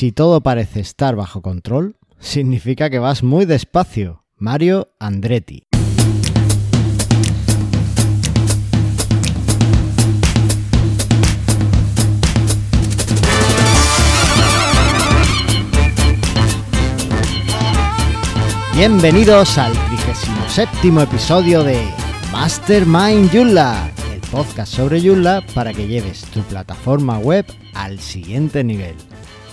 Si todo parece estar bajo control, significa que vas muy despacio. Mario Andretti. Bienvenidos al 37 episodio de Mastermind Joomla, el podcast sobre Joomla para que lleves tu plataforma web al siguiente nivel.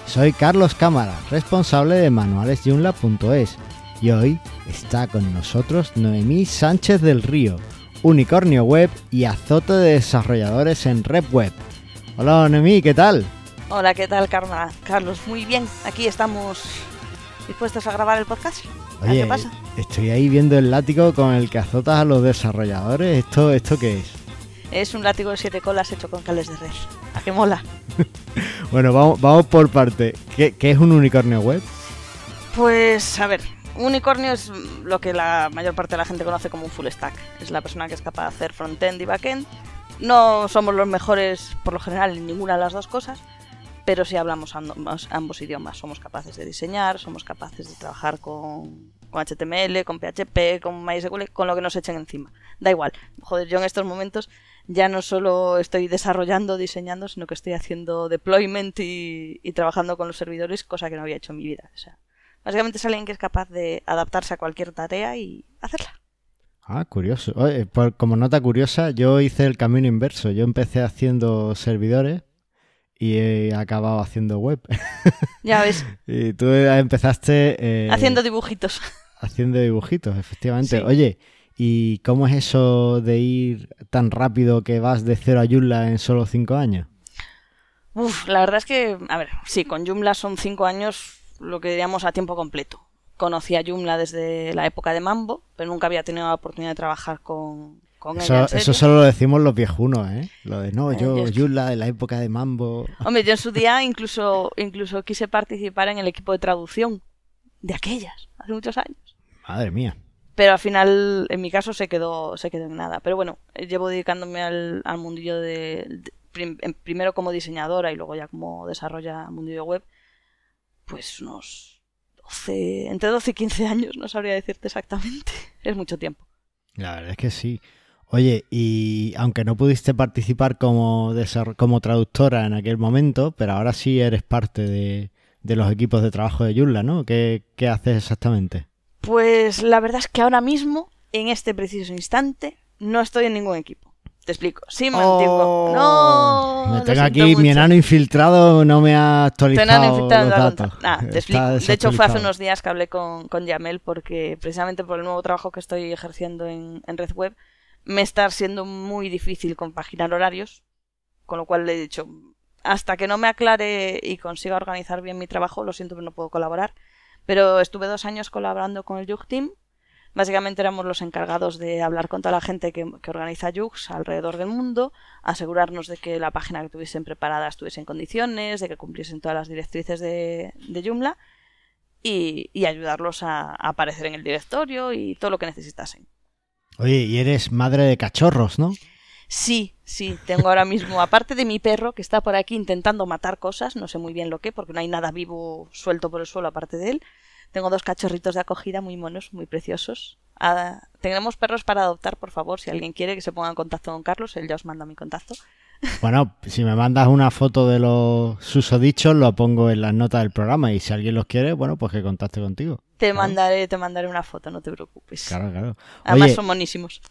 Soy Carlos Cámara, responsable de manualesjoomla.es y hoy está con nosotros Noemí Sánchez del Río, unicornio web y azote de desarrolladores en RepWeb. Hola Noemí, ¿qué tal? Hola, ¿qué tal, Karma? Carlos? Muy bien, aquí estamos dispuestos a grabar el podcast. Oye, ¿Qué pasa? estoy ahí viendo el látigo con el que azotas a los desarrolladores. ¿Esto, esto qué es? Es un látigo de siete colas hecho con cables de red. ¿A qué mola? Bueno, vamos, vamos por parte. ¿Qué, qué es un unicornio web? Pues, a ver, unicornio es lo que la mayor parte de la gente conoce como un full stack. Es la persona que es capaz de hacer frontend y backend. No somos los mejores, por lo general, en ninguna de las dos cosas, pero sí hablamos ambos, ambos idiomas. Somos capaces de diseñar, somos capaces de trabajar con, con HTML, con PHP, con MySQL, con lo que nos echen encima. Da igual. Joder, yo en estos momentos ya no solo estoy desarrollando, diseñando, sino que estoy haciendo deployment y, y trabajando con los servidores, cosa que no había hecho en mi vida. O sea, básicamente es alguien que es capaz de adaptarse a cualquier tarea y hacerla. Ah, curioso. Oye, por- como nota curiosa, yo hice el camino inverso. Yo empecé haciendo servidores y he acabado haciendo web. Ya ves, y tú empezaste eh, haciendo dibujitos. haciendo dibujitos, efectivamente. Sí. Oye, ¿y cómo es eso de ir tan rápido que vas de cero a Joomla en solo cinco años? Uf, la verdad es que, a ver, sí, con Joomla son cinco años lo que diríamos a tiempo completo. Conocí a Joomla desde la época de Mambo, pero nunca había tenido la oportunidad de trabajar con, Eso, en eso solo lo decimos los viejunos, ¿eh? Lo de, no, Eh, yo Joomla de la época de Mambo. Hombre, yo en su día incluso, incluso quise participar en el equipo de traducción de aquellas, hace muchos años. Madre mía. Pero al final, en mi caso, se quedó, se quedó en nada. Pero bueno, llevo dedicándome al, al mundillo de, primero como diseñadora y luego ya como desarrolla mundillo web, pues unos 12, entre 12 y 15 años, no sabría decirte exactamente. Es mucho tiempo. La verdad es que sí. Oye, y aunque no pudiste participar como, como traductora en aquel momento, pero ahora sí eres parte de, de los equipos de trabajo de Joomla, ¿no? ¿Qué, qué haces exactamente? Pues la verdad es que ahora mismo, en este preciso instante, no estoy en ningún equipo. Te explico. Sí, mantengo. no. Me tengo aquí, mi enano infiltrado no me ha actualizado Te han infiltrado los datos. Nah, te explico. De hecho, fue hace unos días que hablé con, con Yamel porque precisamente por el nuevo trabajo que estoy ejerciendo en, en Red Web me está siendo muy difícil compaginar horarios, con lo cual le he dicho, hasta que no me aclare y consiga organizar bien mi trabajo, lo siento, pero no puedo colaborar. Pero estuve dos años colaborando con el Yug Team. Básicamente éramos los encargados de hablar con toda la gente que, organiza Yugs alrededor del mundo, asegurarnos de que la página que tuviesen preparada estuviese en condiciones, de que cumpliesen todas las directrices de, de Joomla y, y ayudarlos a, a aparecer en el directorio y todo lo que necesitasen. Oye, y eres madre de cachorros, ¿no? Sí, sí, tengo ahora mismo, aparte de mi perro que está por aquí intentando matar cosas, no sé muy bien lo que, porque no hay nada vivo suelto por el suelo aparte de él, tengo dos cachorritos de acogida muy monos, muy preciosos. Ah, tenemos perros para adoptar, por favor, si alguien quiere que se ponga en contacto con Carlos, él ya os manda mi contacto. Bueno, si me mandas una foto de los susodichos, lo pongo en las notas del programa y si alguien los quiere, bueno, pues que contacte contigo. Te Claro. mandaré, te mandaré una foto, no te preocupes. Claro, claro. Además Oye, son monísimos.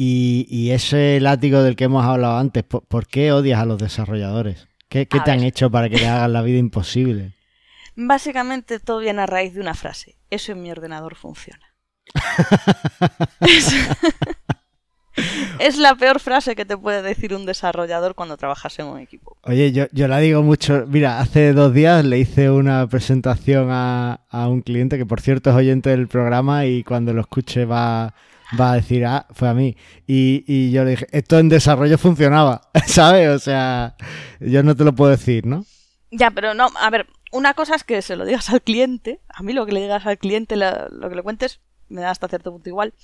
Y, y ese látigo del que hemos hablado antes, ¿por, por qué odias a los desarrolladores? ¿Qué, te han hecho para que le hagan la vida imposible? Básicamente todo viene a raíz de una frase. Eso en mi ordenador funciona. es, es la peor frase que te puede decir un desarrollador cuando trabajas en un equipo. Oye, yo, yo la digo mucho. Mira, hace dos días le hice una presentación a, a un cliente que, por cierto, es oyente del programa y cuando lo escuche va, va a decir, ah, fue a mí. Y, y yo le dije, esto en desarrollo funcionaba, ¿sabes? O sea, yo no te lo puedo decir, ¿no? Ya, pero no, a ver, una cosa es que se lo digas al cliente. A mí lo que le digas al cliente, la- lo que le cuentes, me da hasta cierto punto igual.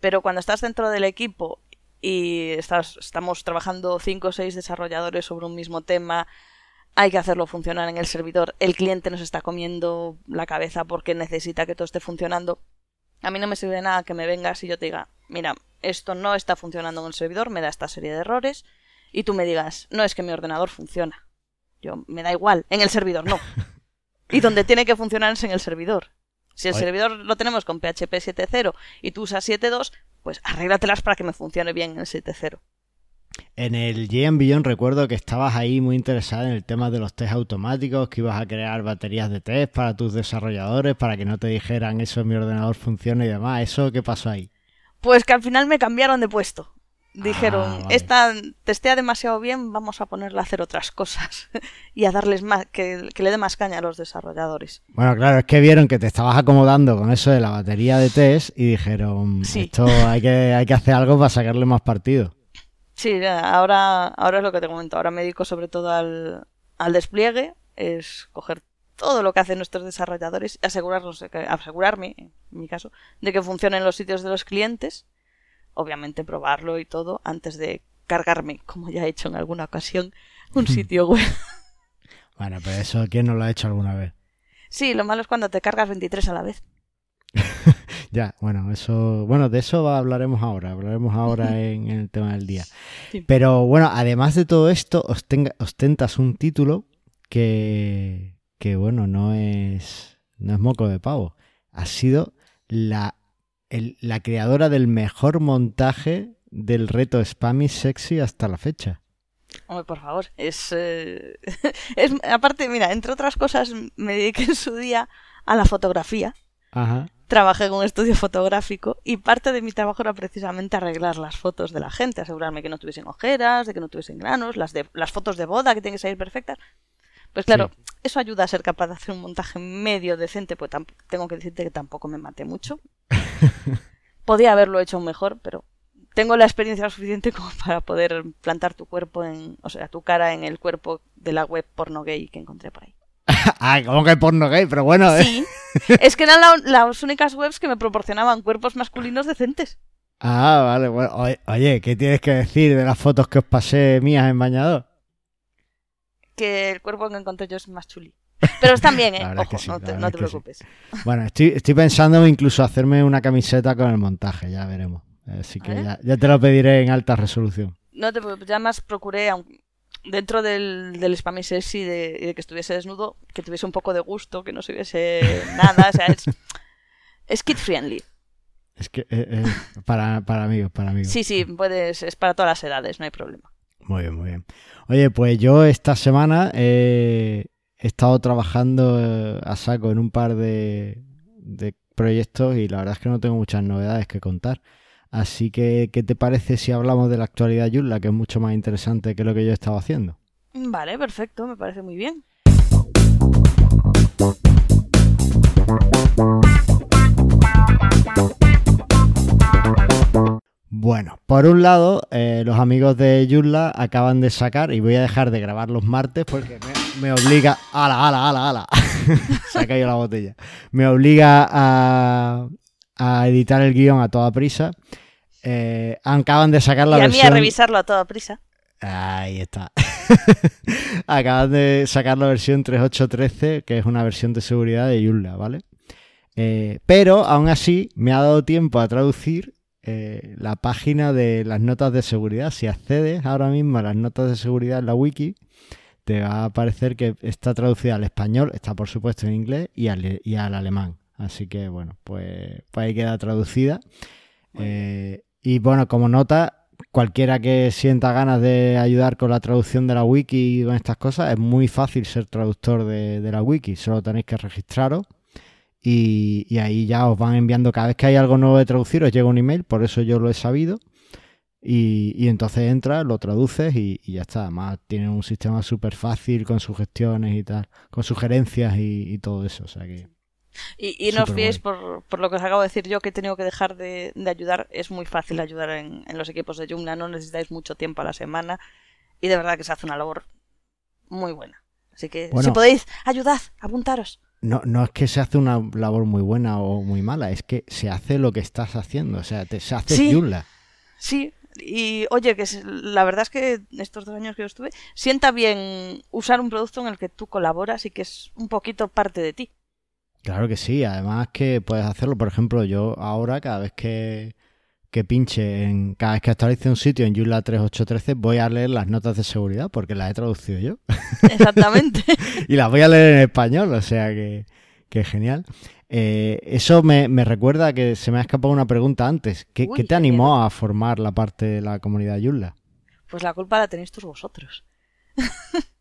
Pero cuando estás dentro del equipo y estás, estamos trabajando cinco o seis desarrolladores sobre un mismo tema, hay que hacerlo funcionar en el servidor. El cliente nos está comiendo la cabeza porque necesita que todo esté funcionando. A mí no me sirve de nada que me vengas y yo te diga, mira, esto no está funcionando en el servidor, me da esta serie de errores, y tú me digas, no es que mi ordenador funciona. Yo, me da igual, en el servidor no. y donde tiene que funcionar es en el servidor. Si el servidor lo tenemos con PHP 7.0 y tú usas 7.2, pues arréglatelas para que me funcione bien en el 7.0. En el GM Beyond recuerdo que estabas ahí muy interesada en el tema de los test automáticos, que ibas a crear baterías de test para tus desarrolladores, para que no te dijeran eso en mi ordenador funciona y demás. ¿Eso qué pasó ahí? Pues que al final me cambiaron de puesto. Dijeron, ah, esta testea demasiado bien, vamos a ponerle a hacer otras cosas y a darles más, que, le dé más caña a los desarrolladores. Bueno, claro, es que vieron que te estabas acomodando con eso de la batería de test y dijeron, esto hay que, hay que hacer algo para sacarle más partido. Sí, ahora, ahora es lo que te comento. Ahora me dedico sobre todo al, al despliegue, es coger todo lo que hacen nuestros desarrolladores y asegurarnos, asegurarme, en mi caso, de que funcionen los sitios de los clientes obviamente probarlo y todo antes de cargarme, como ya he hecho en alguna ocasión, un sitio web. Bueno, pero eso, ¿quién no lo ha hecho alguna vez? Sí, lo malo es cuando te cargas 23 a la vez. ya, bueno, eso, bueno, de eso hablaremos ahora, hablaremos ahora en, el tema del día. Pero bueno, además de todo esto, ostentas un título que, que bueno, no es, no es moco de pavo. Ha sido la la creadora del mejor montaje del reto Spammy Sexy hasta la fecha. Hombre, por favor, es, eh, es, Aparte, mira, entre otras cosas, me dediqué en su día a la fotografía. Ajá. Trabajé en un estudio fotográfico y parte de mi trabajo era precisamente arreglar las fotos de la gente, asegurarme que no tuviesen ojeras, de que no tuviesen granos, las, de, las fotos de boda que tienen que salir perfectas. Pues claro, eso ayuda a ser capaz de hacer un montaje medio decente, pues tengo que decirte que tampoco me maté mucho. Podía haberlo hecho mejor, pero tengo la experiencia suficiente como para poder plantar tu cuerpo en, o sea, tu cara en el cuerpo de la web porno gay que encontré por ahí. ah, ¿cómo que porno gay? Pero bueno, ¿eh? Sí, es que eran las únicas webs que me proporcionaban cuerpos masculinos decentes. Ah, vale, bueno. Oye, ¿qué tienes que decir de las fotos que os pasé mías en bañador? que el cuerpo que encontré yo es más chuli. Pero están bien, ¿eh? Ojo, no te, preocupes. Bueno, estoy, estoy pensando incluso hacerme una camiseta con el montaje, ya veremos. Así que ya, te lo pediré en alta resolución. No te ya más procuré, dentro del, del spam sexy de, de que estuviese desnudo, que tuviese un poco de gusto, que no se viese nada. O sea, es, es kid friendly. Es que eh, eh, para, para amigos, para amigos. Sí, sí, puedes, es para todas las edades, no hay problema. Muy bien, muy bien. Oye, pues yo esta semana he estado trabajando eh, a saco en un par de, proyectos y la verdad es que no tengo muchas novedades que contar. Así que, ¿qué te parece si hablamos de la actualidad Yulla, que es mucho más interesante que lo que yo he estado haciendo? Vale, perfecto, me parece muy bien. Bueno, por un lado, eh, los amigos de Yulla acaban de sacar, y voy a dejar de grabar los martes porque me, obliga. ¡Ala, ala, ala, ala! Se ha caído la botella. Me obliga a, editar el guion a toda prisa. Eh, acaban de sacar la versión. Y a mí a revisarlo a toda prisa. Ahí está. acaban de sacar la versión 3813, que es una versión de seguridad de Yulla, ¿vale? Eh, pero aún así me ha dado tiempo a traducir eh, la página de las notas de seguridad. Si accedes ahora mismo a las notas de seguridad en la wiki, te va a aparecer que está traducida al español, está por supuesto en inglés y al, y al alemán. Así que bueno, pues, pues ahí queda traducida. Eh, y bueno, como nota, cualquiera que sienta ganas de ayudar con la traducción de la wiki y con estas cosas, es muy fácil ser traductor de, la wiki. Solo tenéis que registraros y, ahí ya os van enviando cada vez que hay algo nuevo de traducir, os llega un email, por eso yo lo he sabido. Y, entonces entras, lo traduces y, ya está. Además, tienen un sistema súper fácil con sugestiones y tal, con sugerencias y, todo eso. O sea que. Y, no os fiéis por, por, lo que os acabo de decir yo, que he tenido que dejar de, ayudar. Es muy fácil ayudar en, los equipos de Joomla, no necesitáis mucho tiempo a la semana. Y de verdad que se hace una labor muy buena. Así que si podéis, ayudad, apuntaros no, no es que se hace una labor muy buena o muy mala, es que se hace lo que estás haciendo, o sea, te, se hace sí, Joomla. Sí, Y oye, que la verdad es que estos dos años que yo estuve, sienta bien usar un producto en el que tú colaboras y que es un poquito parte de ti. Claro que sí, además que puedes hacerlo, por ejemplo, yo ahora cada vez que, que pinche, en, cada vez que actualice un sitio en Joomla 3813 voy a leer las notas de seguridad porque las he traducido yo. Exactamente. y las voy a leer en español, o sea que, que genial. Eh, eso me, recuerda que se me ha escapado una pregunta antes. ¿Qué, te animó a formar la parte de la comunidad Yulla? Pues la culpa la tenéis todos vosotros.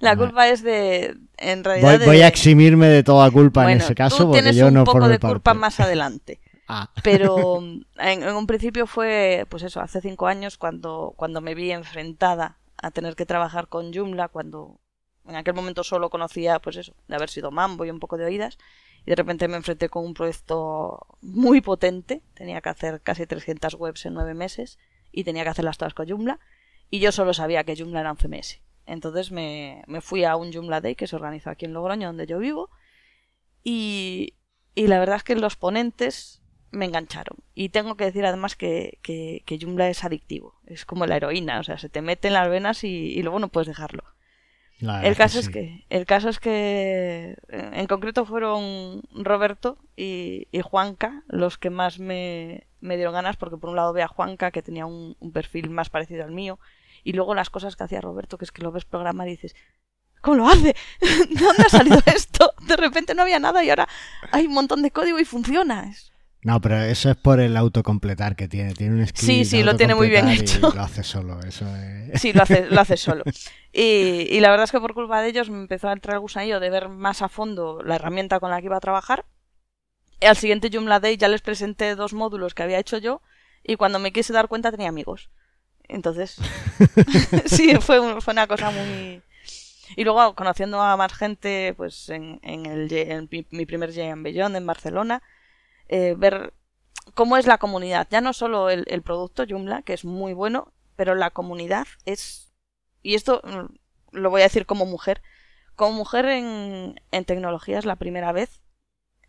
la culpa es de. En realidad. Voy, a eximirme de toda culpa en ese caso porque yo no un poco de culpa más adelante. Ah. Pero en, un principio fue, pues eso, hace cinco años cuando, cuando me vi enfrentada a tener que trabajar con Joomla, cuando en aquel momento solo conocía, pues eso, de haber sido Mambo y un poco de oídas y de repente me enfrenté con un proyecto muy potente. Tenía que hacer casi 300 webs en nueve meses y tenía que hacerlas todas con Joomla. Y yo solo sabía que Joomla era un CMS. Entonces me, me fui a un Joomla Day que se organizó aquí en Logroño, donde yo vivo. Y, y la verdad es que los ponentes me engancharon. Y tengo que decir además que, que, que Joomla es adictivo. Es como la heroína, o sea, se te mete en las venas y, y luego no puedes dejarlo el caso es que el caso es que en concreto fueron Roberto y, Juanca los que más me, dieron ganas porque por un lado ve a Juanca que tenía un, perfil más parecido al mío y luego las cosas que hacía Roberto que es que lo ves programa y dices ¿Cómo lo hace? ¿De dónde ha salido esto? De repente no había nada y ahora hay un montón de código y funciona. No, pero eso es por el autocompletar que tiene. Tiene un script. Sí, sí, lo tiene muy bien hecho. lo hace solo, eso es... Sí, lo hace, lo hace solo. Y, y, la verdad es que por culpa de ellos me empezó a entrar el gusanillo de ver más a fondo la herramienta con la que iba a trabajar. Y al siguiente Joomla Day ya les presenté dos módulos que había hecho yo y cuando me quise dar cuenta tenía amigos. Entonces, sí, fue, fue una cosa muy... Y luego, conociendo a más gente, pues en, en, el, en mi primer Beyond en Barcelona, eh, ver cómo es la comunidad. Ya no solo el, producto Joomla, que es muy bueno, pero la comunidad es... Y esto mm, lo voy a decir como mujer. Como mujer en, en tecnología es la primera vez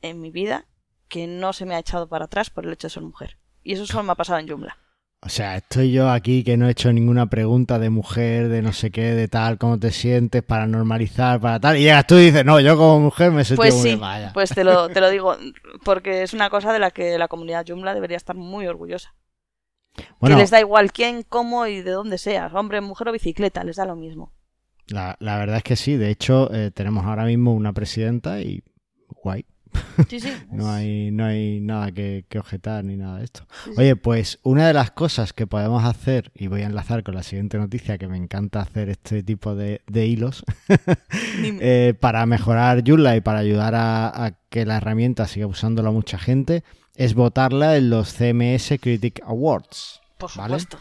en mi vida que no se me ha echado para atrás por el hecho de ser mujer. Y eso solo me ha pasado en Joomla. O sea, estoy yo aquí que no he hecho ninguna pregunta de mujer, de no sé qué, de tal, cómo te sientes, para normalizar, para tal. Y llegas tú y dices, no, yo como mujer me siento pues muy sí, Pues te lo, te lo digo, porque es una cosa de la que la comunidad Joomla debería estar muy orgullosa. que les da igual quién, cómo y de dónde seas, hombre, mujer o bicicleta, les da lo mismo. La, la verdad es que sí, de hecho, eh, tenemos ahora mismo una presidenta y guay. no, hay, no hay nada que, objetar ni nada de esto. Oye, pues una de las cosas que podemos hacer, y voy a enlazar con la siguiente noticia, que me encanta hacer este tipo de, hilos, eh, para mejorar Joomla y para ayudar a, que la herramienta siga usándola mucha gente, es votarla en los CMS Critic Awards. Por supuesto.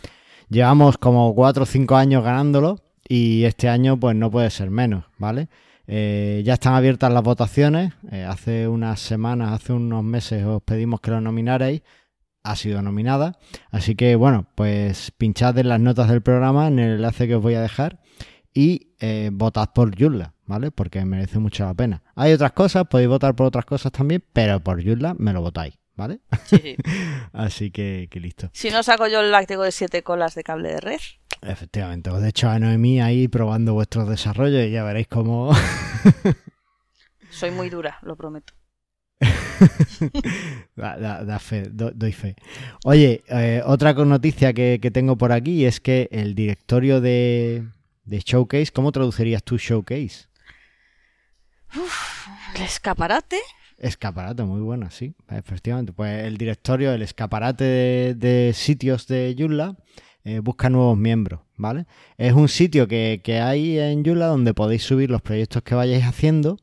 Llevamos como 4 o 5 años ganándolo y este año pues no puede ser menos, ¿vale? Eh, ya están abiertas las votaciones. Eh, hace unas semanas, hace unos meses os pedimos que lo nominarais. Ha sido nominada. Así que bueno, pues pinchad en las notas del programa en el enlace que os voy a dejar y eh, votad por Yulla, ¿vale? Porque merece mucho la pena. Hay otras cosas, podéis votar por otras cosas también, pero por Yulla me lo votáis, ¿vale? Sí. Así que, que, listo. Si no saco yo el láctico de siete colas de cable de red. Efectivamente, os hecho a Noemí ahí probando vuestros desarrollos y ya veréis cómo... Soy muy dura, lo prometo. da, fe, doy fe. Oye, eh, otra noticia que, tengo por aquí es que el directorio de, Showcase, ¿cómo traducirías tú Showcase? el escaparate. Escaparate, muy bueno, sí, efectivamente. Pues el directorio, el escaparate de, de sitios de Joomla eh, busca nuevos miembros, ¿vale? Es un sitio que, hay en Joomla donde podéis subir los proyectos que vayáis haciendo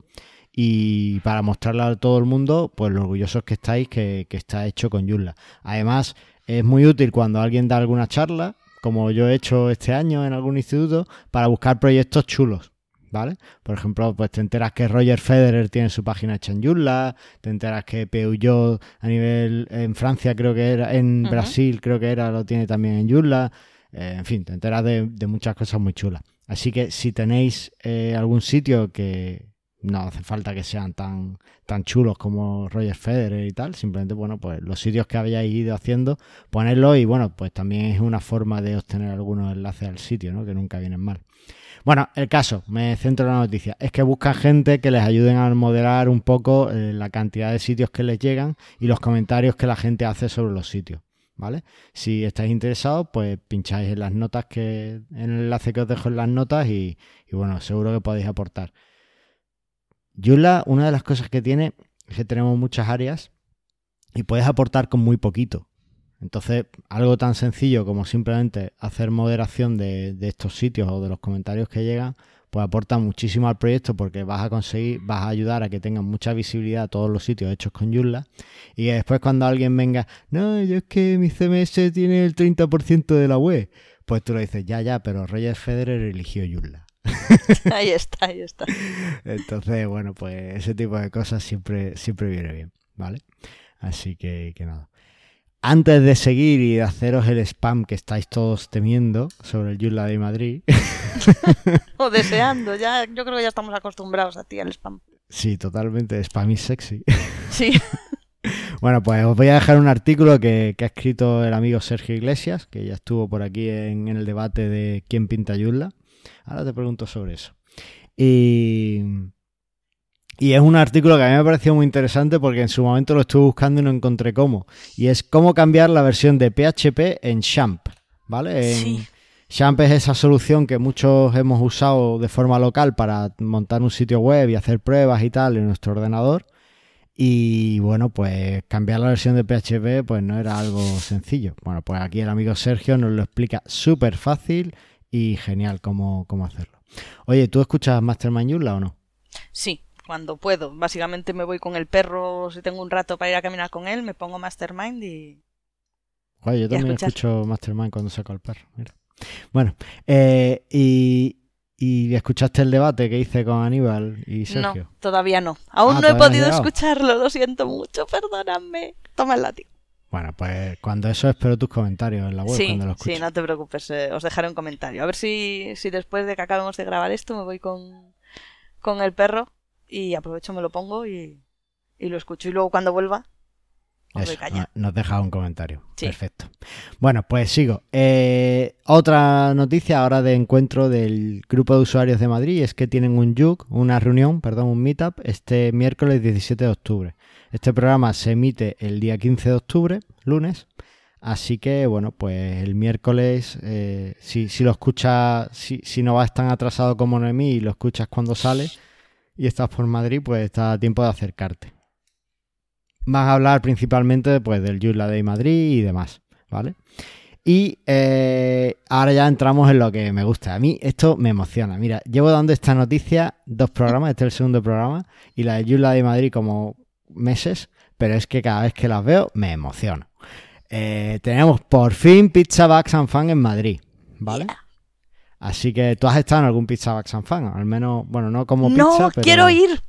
y para mostrarle a todo el mundo, pues lo orgullosos que estáis que, está hecho con Joomla. Además, es muy útil cuando alguien da alguna charla, como yo he hecho este año en algún instituto, para buscar proyectos chulos. ¿Vale? Por ejemplo, pues te enteras que Roger Federer tiene su página hecha en Joomla, te enteras que Peugeot a nivel en Francia creo que era, en Brasil creo que era, lo tiene también en Joomla, eh, en fin, te enteras de, muchas cosas muy chulas. Así que si tenéis eh, algún sitio que no hace falta que sean tan, tan chulos como Roger Federer y tal. Simplemente, bueno, pues los sitios que habíais ido haciendo, ponerlos y bueno, pues también es una forma de obtener algunos enlaces al sitio, ¿no? Que nunca vienen mal. Bueno, el caso, me centro en la noticia, es que buscan gente que les ayuden a moderar un poco eh, la cantidad de sitios que les llegan y los comentarios que la gente hace sobre los sitios. ¿Vale? Si estáis interesados, pues pincháis en las notas que. en el enlace que os dejo en las notas y, bueno, seguro que podéis aportar. Joomla, una de las cosas que tiene es que tenemos muchas áreas y puedes aportar con muy poquito. Entonces, algo tan sencillo como simplemente hacer moderación de, estos sitios o de los comentarios que llegan, pues aporta muchísimo al proyecto porque vas a conseguir, vas a ayudar a que tengan mucha visibilidad a todos los sitios hechos con Joomla y después cuando alguien venga, no, yo es que mi CMS tiene el 30% de la web, pues tú le dices, ya, ya, pero Roger Federer eligió Joomla. ahí está, ahí está. Entonces, bueno, pues ese tipo de cosas siempre, siempre viene bien, ¿vale? Así que, que nada. Antes de seguir y de haceros el spam que estáis todos temiendo sobre el Yula de Madrid. o deseando, ya, yo creo que ya estamos acostumbrados a ti al spam. Sí, totalmente. Spam is sexy. Sí. bueno, pues os voy a dejar un artículo que, ha escrito el amigo Sergio Iglesias, que ya estuvo por aquí en, el debate de quién pinta Yula. Ahora te pregunto sobre eso. Y y es un artículo que a mí me pareció muy interesante porque en su momento lo estuve buscando y no encontré cómo. Y es cómo cambiar la versión de PHP en Champ, ¿vale? sí. Champ es esa solución que muchos hemos usado de forma local para montar un sitio web y hacer pruebas y tal en nuestro ordenador. Y bueno, pues cambiar la versión de PHP pues no era algo sencillo. Bueno, pues aquí el amigo Sergio nos lo explica súper fácil y genial cómo, cómo hacerlo. Oye, ¿tú escuchas Mastermind Yula o no? Sí, cuando puedo. Básicamente me voy con el perro, si tengo un rato para ir a caminar con él, me pongo Mastermind y... Oye, yo también escucho Mastermind cuando saco al perro. Mira. Bueno, eh, y, y, escuchaste el debate que hice con Aníbal y Sergio? No, todavía no. Aún ah, no he podido escucharlo, lo siento mucho, perdóname. Toma el látigo. Bueno, pues cuando eso espero tus comentarios en la web cuando lo Sí, no te preocupes, eh, os dejaré un comentario. A ver si, si después de que acabemos de grabar esto me voy con, con el y aprovecho, me lo pongo y, lo escucho. Y luego cuando vuelva, Eso, nos deja un comentario. Perfecto. Bueno, pues sigo. Eh, otra noticia ahora de encuentro del grupo de usuarios de Madrid es que tienen un JUG, una reunión, perdón, un meetup, este miércoles 17 de octubre. Este programa se emite el día 15 de octubre, lunes. Así que, bueno, pues el miércoles, eh, si, si, lo escuchas, si, si no vas tan atrasado como Noemí y lo escuchas cuando sale, y estás por Madrid, pues está a tiempo de acercarte. Vas a hablar principalmente pues, del Joomla Day Madrid y demás, ¿vale? Y eh, ahora ya entramos en lo que me gusta. A mí esto me emociona. Mira, llevo dando esta noticia dos programas, este es el segundo programa, y la de Joomla Day Madrid como meses, pero es que cada vez que las veo me emociono. Eh, tenemos por fin Pizza Bags and Fan en Madrid, ¿vale? Así que tú has estado en algún Pizza Bags and Fan, al menos, bueno, no como pizza, no, quiero ir.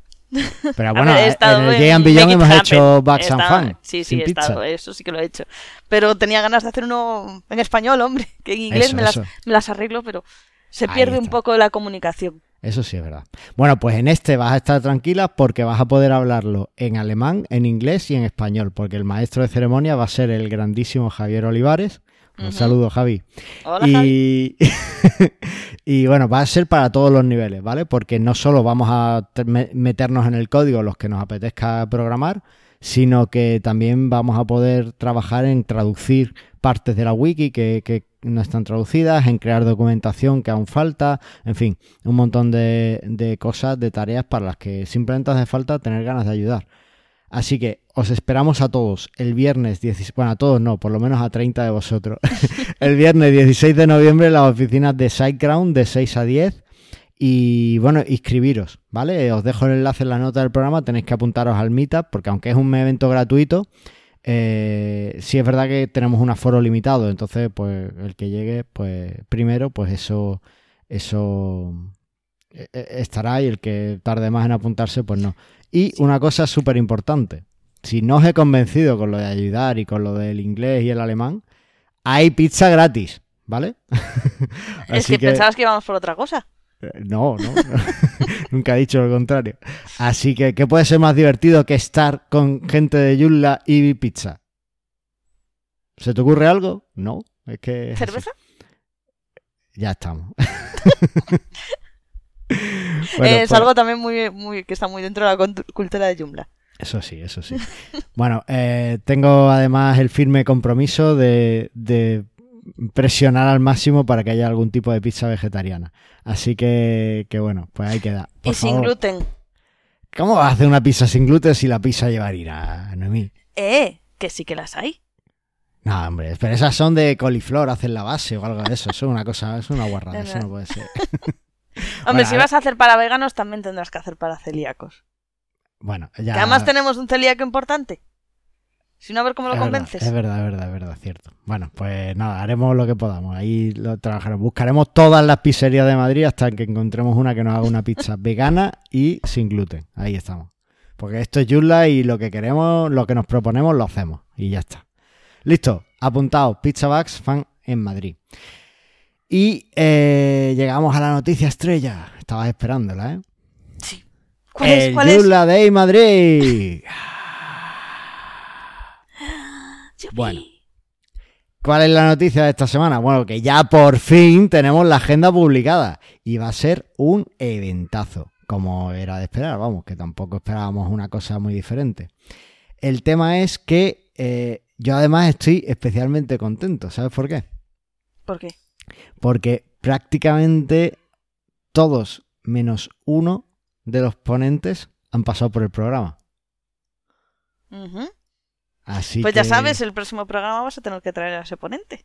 Pero bueno, en el Jay Beyond hemos hecho Bags and Fan. Sí, sí, he estado, eso sí que lo he hecho. Pero tenía ganas de hacer uno en español, hombre, que en inglés me, Las, arreglo, pero se pierde un poco la comunicación. Eso sí es verdad. Bueno, pues en este vas a estar tranquila porque vas a poder hablarlo en alemán, en inglés y en español, porque el maestro de ceremonia va a ser el grandísimo Javier Olivares, un saludo, Javi. Hola, y... y bueno, va a ser para todos los niveles, ¿vale? Porque no solo vamos a meternos en el código los que nos apetezca programar, sino que también vamos a poder trabajar en traducir partes de la wiki que, no están traducidas, en crear documentación que aún falta, en fin, un montón de, de cosas, de tareas para las que simplemente hace falta tener ganas de ayudar. Así que os esperamos a todos el viernes 16, bueno, a todos no, por lo menos a 30 de vosotros. el viernes 16 de noviembre en las oficinas de SiteGround de 6 a 10. Y bueno, inscribiros, ¿vale? Os dejo el enlace en la nota del programa, tenéis que apuntaros al Meetup, porque aunque es un evento gratuito, eh, sí es verdad que tenemos un aforo limitado, entonces pues el que llegue, pues primero, pues eso, eso eh, eh, estará y el que tarde más en apuntarse, pues no. Y una cosa súper importante, si no os he convencido con lo de ayudar y con lo del inglés y el alemán, hay pizza gratis, ¿vale? es que, pensabas que íbamos por otra cosa. No, no, nunca he dicho lo contrario. Así que, ¿qué puede ser más divertido que estar con gente de Yulla y pizza? ¿Se te ocurre algo? No, es que... ¿Cerveza? Ya estamos. bueno, es pues... algo también muy, muy que está muy dentro de la cultura de Joomla. Eso sí, eso sí. bueno, eh, tengo además el firme compromiso de, de, presionar al máximo para que haya algún tipo de pizza vegetariana. Así que, que bueno, pues ahí queda. y sin gluten. ¿Cómo vas a hacer una pizza sin gluten si la pizza lleva harina, Noemí? Eh, que sí que las hay. No, hombre, pero esas son de coliflor, hacen la base o algo de eso. Eso es una cosa, es una guarrada, eso no puede ser. hombre, si vas a hacer para veganos, también tendrás que hacer para celíacos. Bueno, ya. Que además tenemos un celíaco importante. Si no, a ver cómo lo convences. es verdad, es verdad, es verdad, cierto. Bueno, pues nada, haremos lo que podamos. Ahí lo trabajaremos. Buscaremos todas las pizzerías de Madrid hasta que encontremos una que nos haga una pizza vegana y sin gluten. Ahí estamos. Porque esto es Yula y lo que queremos, lo que nos proponemos, lo hacemos. Y ya está. Listo, apuntado. Pizza Bags fan en Madrid. Y eh, llegamos a la noticia estrella. Estabas esperándola, ¿eh? ¿Cuál es? ¿Cuál Yula Madrid. bueno. ¿Cuál es la noticia de esta semana? Bueno, que ya por fin tenemos la agenda publicada y va a ser un eventazo, como era de esperar, vamos, que tampoco esperábamos una cosa muy diferente. El tema es que eh, yo además estoy especialmente contento, ¿sabes por qué? ¿Por qué? Porque prácticamente todos menos uno de los ponentes han pasado por el programa. Así pues ya sabes, el próximo programa vas a tener que traer a ese ponente.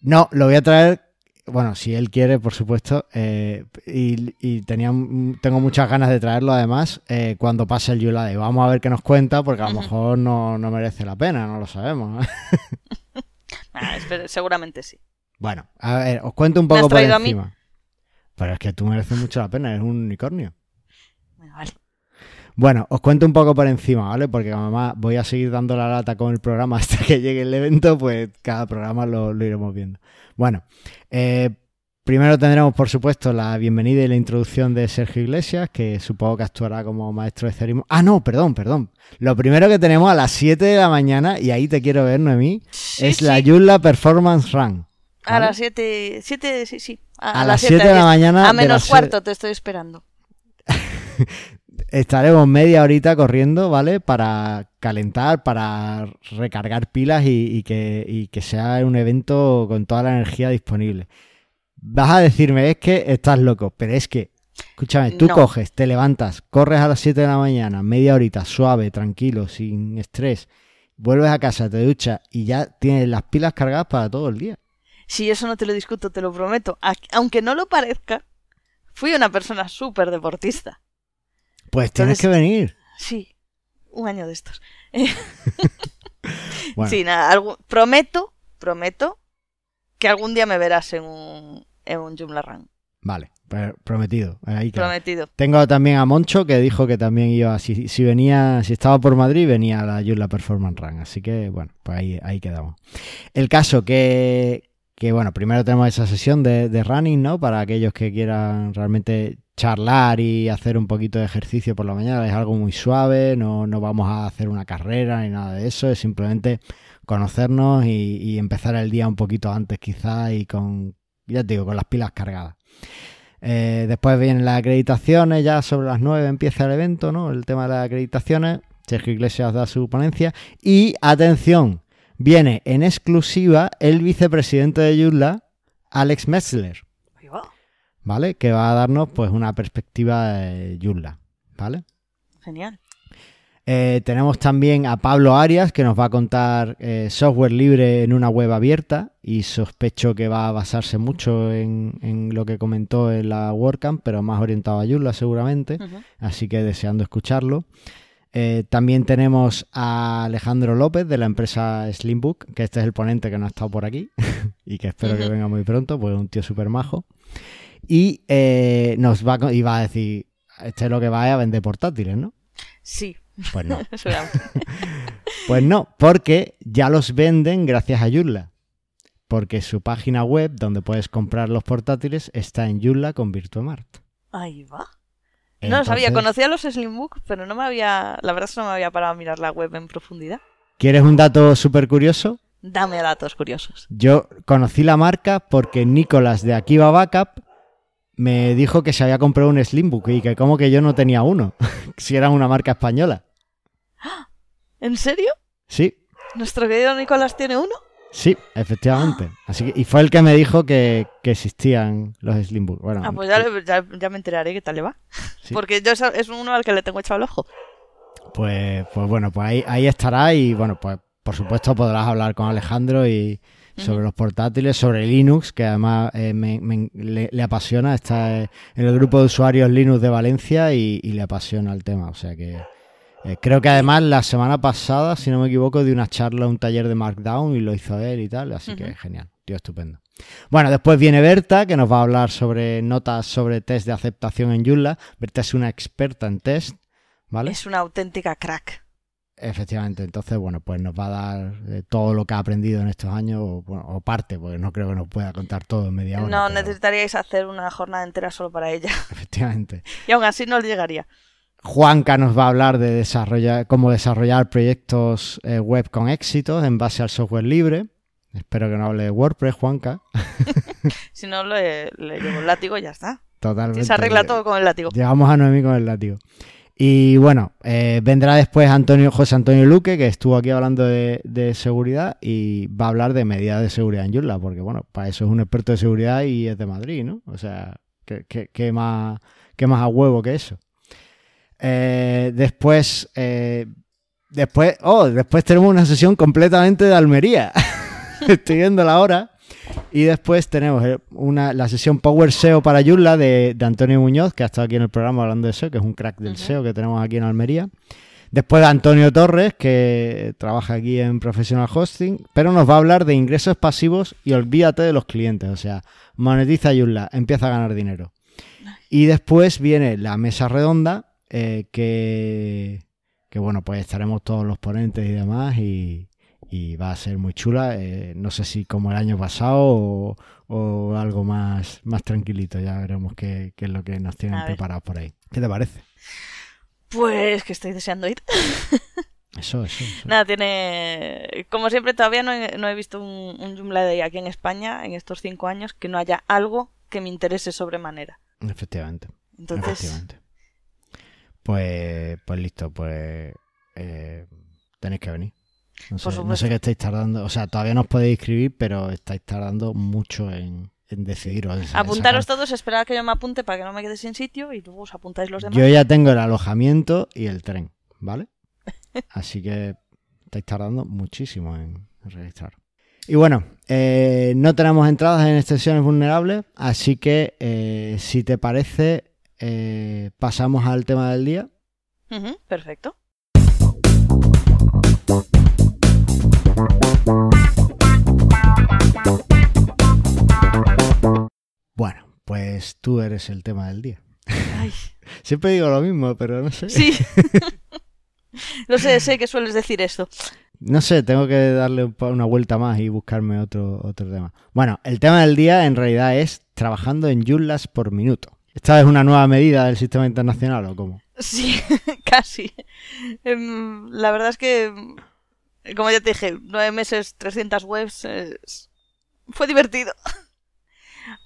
No, lo voy a traer bueno, si él quiere, por supuesto, eh, y, tenía, tengo muchas ganas de traerlo además eh, cuando pase el Yula Vamos a ver qué nos cuenta, porque a lo mejor no, merece la pena, no lo sabemos. Ah, seguramente sí. Bueno, a ver, os cuento un poco por encima. Pero es que tú mereces mucho la pena, eres un unicornio. vale. Bueno, os cuento un poco por encima, ¿vale? Porque además voy a seguir dando la lata con el programa hasta que llegue el evento, pues cada programa lo, iremos viendo. Bueno, eh, primero tendremos, por supuesto, la bienvenida y la introducción de Sergio Iglesias, que supongo que actuará como maestro de ceremonia. Ah, no, perdón, perdón. Lo primero que tenemos a las 7 de la mañana, y ahí te quiero ver, Noemí, es la Yula Performance Run. A las 7, 7, sí, sí. A, las 7 de la mañana. A menos cuarto te estoy esperando. estaremos media horita corriendo, ¿vale? Para calentar, para recargar pilas y, que, que, sea un evento con toda la energía disponible. Vas a decirme, es que estás loco, pero es que, escúchame, tú coges, te levantas, corres a las 7 de la mañana, media horita, suave, tranquilo, sin estrés, vuelves a casa, te duchas y ya tienes las pilas cargadas para todo el día. Sí, eso no te lo discuto, te lo prometo. Aunque no lo parezca, fui una persona súper deportista. Pues tienes que venir. Sí, un año de estos. Sí, nada, prometo, prometo que algún día me verás en un, en un Joomla Run. Vale, pues prometido. prometido. Tengo también a Moncho que dijo que también iba, si, si venía, si estaba por Madrid, venía a la Joomla Performance Run. Así que, bueno, pues ahí, ahí quedamos. El caso que, que bueno, primero tenemos esa sesión de, running, ¿no? Para aquellos que quieran realmente charlar y hacer un poquito de ejercicio por la mañana. Es algo muy suave, no, no vamos a hacer una carrera ni nada de eso, es simplemente conocernos y, empezar el día un poquito antes quizás y con, ya te digo, con las pilas cargadas. Eh, después vienen las acreditaciones, ya sobre las 9 empieza el evento, ¿no? El tema de las acreditaciones. Sergio Iglesias da su ponencia. Y atención, viene en exclusiva el vicepresidente de Yula, Alex Metzler. ¿vale? Que va a darnos pues una perspectiva de ¿vale? Genial. Eh, tenemos también a Pablo Arias que nos va a contar eh, software libre en una web abierta y sospecho que va a basarse mucho en, lo que comentó en la WordCamp, pero más orientado a Joomla seguramente, así que deseando escucharlo. Eh, también tenemos a Alejandro López de la empresa Slimbook, que este es el ponente que no ha estado por aquí y que espero que venga muy pronto, pues es un tío súper majo y eh, nos va a, y va a decir, este es lo que va a vender portátiles, ¿no? Sí. Pues no. pues no, porque ya los venden gracias a Joomla. porque su página web, donde puedes comprar los portátiles, está en Joomla con Virtuamart. Ahí va. No lo sabía, conocía los Slimbook, pero no me había, la verdad es que no me había parado a mirar la web en profundidad. ¿Quieres un dato súper curioso? Dame datos curiosos. Yo conocí la marca porque Nicolás de Akiva Backup me dijo que se había comprado un Slimbook y que como que yo no tenía uno, si era una marca española. ¿En serio? Sí, ¿Nuestro querido Nicolás tiene uno? Sí, efectivamente. Así que, y fue el que me dijo que, que existían los Slimbook. Bueno, Ah, pues ya, ya, ya me enteraré qué tal le va. sí. Porque yo es uno al que le tengo echado el ojo. Pues, pues bueno, pues ahí, ahí estará y bueno, pues por supuesto podrás hablar con Alejandro y sobre los portátiles, sobre Linux, que además eh, me- me- le, le apasiona, está eh, en el grupo de usuarios Linux de Valencia y, y le apasiona el tema, o sea que eh, creo que además la semana pasada, si no me equivoco, di una charla, un taller de Markdown y lo hizo él y tal, así que genial, tío estupendo. Bueno, después viene Berta, que nos va a hablar sobre notas sobre test de aceptación en Joomla. Berta es una experta en test, ¿vale? Es una auténtica crack. Efectivamente, entonces, bueno, pues nos va a dar eh, todo lo que ha aprendido en estos años, o, bueno, o parte, porque no creo que nos pueda contar todo en media hora. no pero necesitaríais hacer una jornada entera solo para ella. Efectivamente. Y aún así no le llegaría. Juanca nos va a hablar de desarrollar, cómo desarrollar proyectos eh, web con éxito en base al software libre. Espero que no hable de WordPress, Juanca. Si no, le, le llevo el látigo y ya está. Totalmente. Se arregla todo con el látigo. Llegamos a Noemí con el látigo. Y bueno, eh, vendrá después Antonio José Antonio Luque, que estuvo aquí hablando de, de seguridad y va a hablar de medidas de seguridad en Joomla, porque bueno, para eso es un experto de seguridad y es de Madrid, ¿no? O sea, ¿qué, qué- qué más, qué más a huevo que eso? Eh, después, eh, después, oh, después tenemos una sesión completamente de Almería. Estoy viendo la hora. Y después tenemos eh, una, la sesión Power SEO para Joomla de, de Antonio Muñoz, que ha estado aquí en el programa hablando de SEO, que es un crack del. SEO que tenemos aquí en Almería. Después de Antonio Torres, que trabaja aquí en Professional Hosting, pero nos va a hablar de ingresos pasivos y olvídate de los clientes. O sea, monetiza Joomla, empieza a ganar dinero. Y después viene la mesa redonda, eh, que, que bueno, pues estaremos todos los ponentes y demás, y, y va a ser muy chula. eh, no sé si como el año pasado o, o algo más, más tranquilito. Ya veremos qué, qué es lo que nos tienen preparado por ahí. ¿Qué te parece? Pues que estoy deseando ir. Eso, eso. eso. Nada, tiene. Como siempre, todavía no he, no he visto un, un Joomla Day aquí en España en estos cinco años que no haya algo que me interese sobremanera. Efectivamente. Entonces, Efectivamente. Pues, pues listo, pues eh, tenéis que venir. No sé, no qué estáis tardando. O sea, todavía no os podéis inscribir, pero estáis tardando mucho en, en decidiros. en apuntaros sacar- todos, esperad que yo me apunte para que no me quede sin sitio y luego os apuntáis los demás. Yo ya tengo el alojamiento y el tren, ¿vale? Así que estáis tardando muchísimo en registrar. Y bueno, eh, no tenemos entradas en extensiones vulnerables, así que eh, si te parece, eh, pasamos al tema del día. Perfecto. Bueno, pues tú eres el tema del día. Ay, Siempre digo lo mismo, pero no sé. sí. Lo sé, sé que sueles decir esto. No sé, tengo que darle una vuelta más y buscarme otro, otro tema. Bueno, el tema del día en realidad es trabajando en Joomlas por minuto. ¿Esta es una nueva medida del sistema internacional o cómo? Sí, casi. Em, La verdad es que, como ya te dije, nueve meses, 300 webs, es- fue divertido.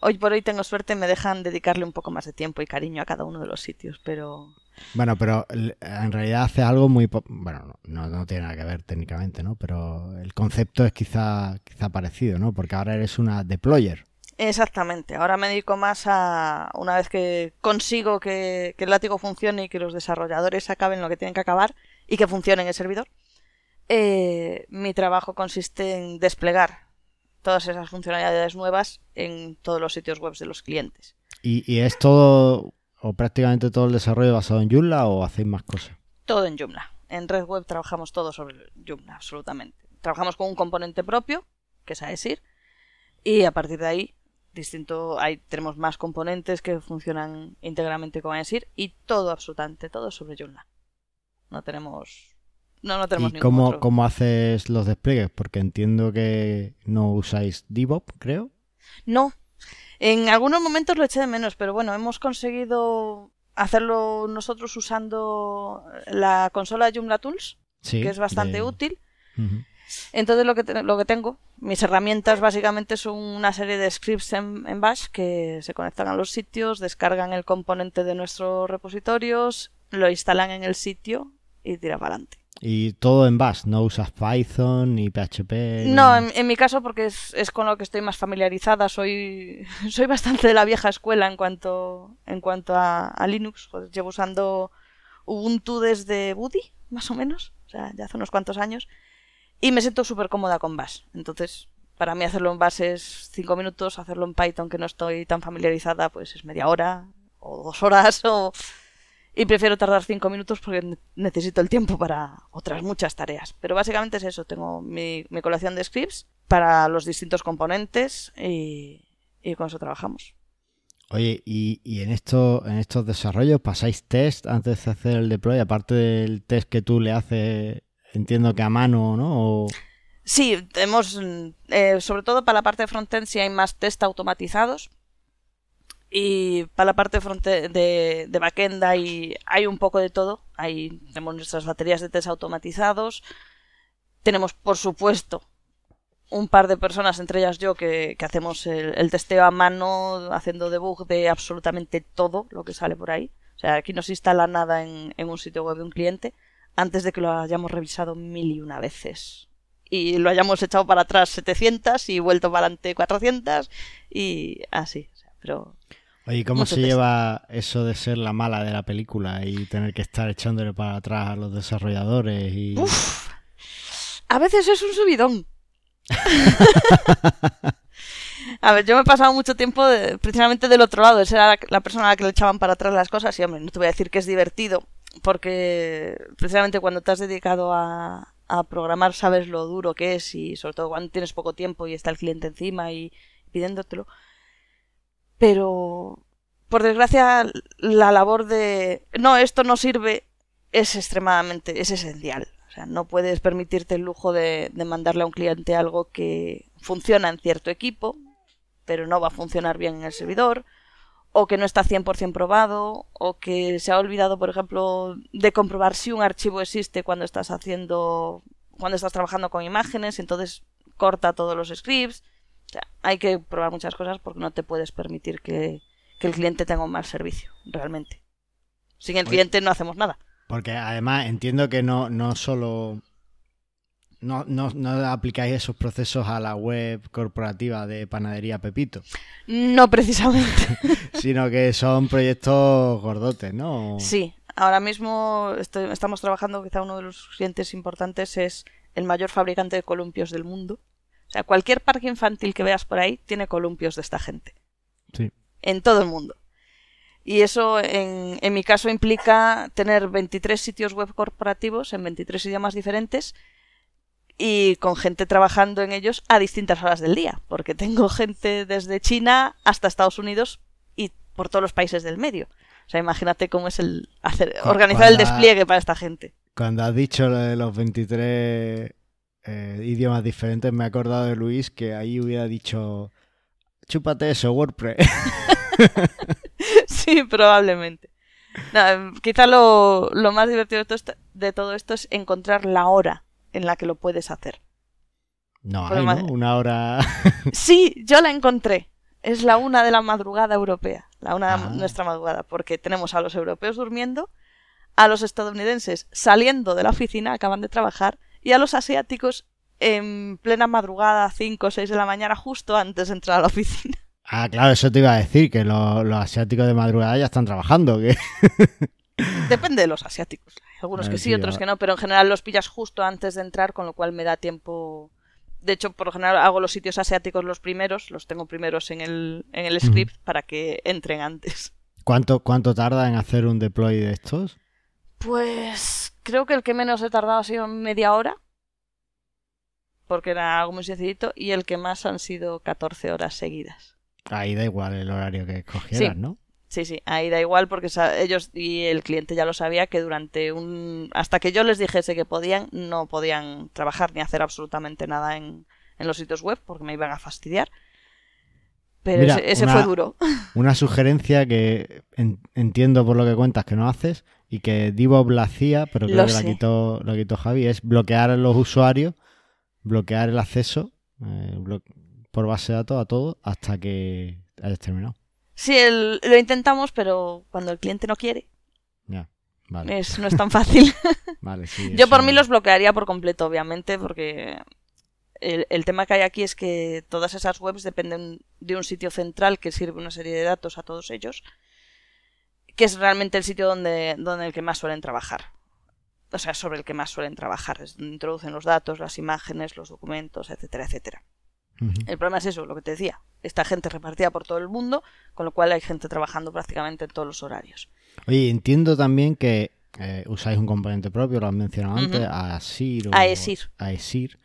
Hoy por hoy tengo suerte, me dejan dedicarle un poco más de tiempo y cariño a cada uno de los sitios, pero Bueno, pero en realidad hace algo muy... po- Bueno, no, no tiene nada que ver técnicamente, ¿no? Pero el concepto es quizá, quizá parecido, ¿no? Porque ahora eres una deployer. Exactamente, ahora me dedico más a una vez que consigo que, que el látigo funcione y que los desarrolladores acaben lo que tienen que acabar y que funcione en el servidor, eh, mi trabajo consiste en desplegar todas esas funcionalidades nuevas en todos los sitios web de los clientes. ¿Y, y es todo o prácticamente todo el desarrollo basado en Joomla o hacéis más cosas? Todo en Joomla. En Red Web trabajamos todo sobre Joomla, absolutamente. Trabajamos con un componente propio, que es AESIR, y a partir de ahí distinto, ahí tenemos más componentes que funcionan íntegramente con AESIR y todo, absolutamente todo sobre Joomla. No tenemos No, no tenemos ¿Y cómo, otro. cómo haces los despliegues? Porque entiendo que no usáis DevOps, creo. No. En algunos momentos lo eché de menos, pero bueno, hemos conseguido hacerlo nosotros usando la consola Joomla Tools, Sí. que es bastante de- útil. Entonces lo que, te- lo que tengo, mis herramientas básicamente son una serie de scripts en, en Bash que se conectan a los sitios, descargan el componente de nuestros repositorios, lo instalan en el sitio y tira para adelante. Y todo en Bash, no usas Python ni PHP. ni- No, en, en mi caso porque es, es con lo que estoy más familiarizada. Soy, soy bastante de la vieja escuela en cuanto, en cuanto a, a Linux. Joder, llevo usando Ubuntu desde Buddy, más o menos. O sea, ya hace unos cuantos años. Y me siento súper cómoda con Bash. Entonces, para mí hacerlo en Bash es cinco minutos. Hacerlo en Python, que no estoy tan familiarizada, pues es media hora o dos horas. O... Y prefiero tardar cinco minutos porque ne- necesito el tiempo para otras muchas tareas. Pero básicamente es eso. Tengo mi, mi colección de scripts para los distintos componentes y, y con eso trabajamos. Oye, y, y en, esto, en estos desarrollos pasáis test antes de hacer el deploy, aparte del test que tú le haces, entiendo que a mano, ¿no? Sí, mm, eh, sobre todo para la parte de frontend, sí hay más test automatizados. Y para la parte fronte- de, de backend hay, hay un poco de todo. Ahí tenemos nuestras baterías de test automatizados. Tenemos, por supuesto, un par de personas, entre ellas yo, que, que hacemos el, el testeo a mano, haciendo debug de absolutamente todo lo que sale por ahí. O sea, aquí no se instala nada en, en un sitio web de un cliente antes de que lo hayamos revisado mil y una veces. Y lo hayamos echado para atrás 700 y vuelto para adelante 400 y así. Pero Oye, ¿y ¿cómo Mucho se test. lleva eso de ser la mala de la película y tener que estar echándole para atrás a los desarrolladores? Y... Uf. A veces es un subidón. a ver, yo me he pasado mucho tiempo de- precisamente del otro lado, de ser la, la persona a la que le echaban para atrás las cosas y, hombre, no te voy a decir que es divertido, porque precisamente cuando te has dedicado a, a programar sabes lo duro que es y sobre todo cuando tienes poco tiempo y está el cliente encima y pidiéndotelo. Pero, por desgracia, la labor de... No, esto no sirve es extremadamente, es esencial. O sea, no puedes permitirte el lujo de, de mandarle a un cliente algo que funciona en cierto equipo, pero no va a funcionar bien en el servidor, o que no está 100% probado, o que se ha olvidado, por ejemplo, de comprobar si un archivo existe cuando estás haciendo, cuando estás trabajando con imágenes, entonces corta todos los scripts. O sea, hay que probar muchas cosas porque no te puedes permitir que, que el cliente tenga un mal servicio, realmente. Sin el cliente no hacemos nada. Porque además entiendo que no, no solo... No, no, no aplicáis esos procesos a la web corporativa de Panadería Pepito, No precisamente. sino que son proyectos gordotes, ¿no? Sí, ahora mismo estoy- estamos trabajando, quizá uno de los clientes importantes es el mayor fabricante de columpios del mundo. O sea, cualquier parque infantil que veas por ahí tiene columpios de esta gente. Sí. En todo el mundo. Y eso, en, en mi caso, implica tener 23 sitios web corporativos en 23 idiomas diferentes y con gente trabajando en ellos a distintas horas del día, porque tengo gente desde China hasta Estados Unidos por todos los países del medio. O sea, imagínate cómo es el hacer, organizar el despliegue para esta gente. Cuando has dicho lo de los 23 eh, idiomas diferentes, me he acordado de Luis que ahí hubiera dicho, chúpate eso, WordPress. sí, probablemente. No, quizá lo, lo más divertido de todo, esto, es encontrar la hora en la que lo puedes hacer. No, hay, ¿no? Una hora... Sí, yo la encontré. Es la una de la madrugada europea, la una Ah. de nuestra madrugada, porque tenemos a los europeos durmiendo, a los estadounidenses saliendo de la oficina, acaban de trabajar, y a los asiáticos en plena madrugada, 5 o 6 de la mañana, justo antes de entrar a la oficina. Ah, claro, eso te iba a decir, que los, los asiáticos de madrugada ya están trabajando. Depende de los asiáticos. Algunos Ah, que sí, otros que no, pero en general los pillas justo antes de entrar, con lo cual me da tiempo. De hecho, por lo general hago los sitios asiáticos los primeros, los tengo primeros en el, en el script para que entren antes. ¿Cuánto, ¿Cuánto tarda en hacer un deploy de estos? Pues creo que el que menos he tardado ha sido media hora, porque era algo muy sencillito, y el que más han sido 14 horas seguidas. Ahí da igual el horario que escogieras, Sí. ¿no? Sí, sí, ahí da igual porque ellos y el cliente ya lo sabía que durante un... hasta que yo les dijese que podían, no podían trabajar ni hacer absolutamente nada en, en los sitios web porque me iban a fastidiar. Pero ese, fue duro. Una sugerencia que entiendo por lo que cuentas que no haces y que Divo lo hacía, pero creo que la quitó, lo quitó Javi, es bloquear a los usuarios, bloquear el acceso eh, por base de datos a todo hasta que hayas terminado. Sí, lo intentamos, pero cuando el cliente no quiere. Ya, no es tan fácil. Yo por mí los bloquearía por completo, obviamente, porque el, tema que hay aquí es que todas esas webs dependen de un sitio central que sirve una serie de datos a todos ellos, que es realmente el sitio donde, donde el que más suelen trabajar. O sea, sobre el que más suelen trabajar. Es donde introducen los datos, las imágenes, los documentos, etcétera, etcétera. El problema es eso, lo que te decía. Esta gente repartida por todo el mundo, con lo cual hay gente trabajando prácticamente en todos los horarios. Oye, entiendo también que eh, usáis un componente propio, lo has mencionado antes, ASIR. O, AESIR. AESIR.